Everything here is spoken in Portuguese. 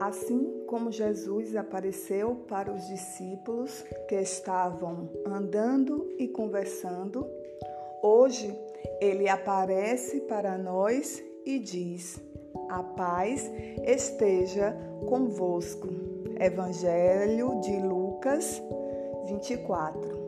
Assim como Jesus apareceu para os discípulos que estavam andando e conversando, hoje ele aparece para nós e diz: A paz esteja convosco. Evangelho de Lucas 24.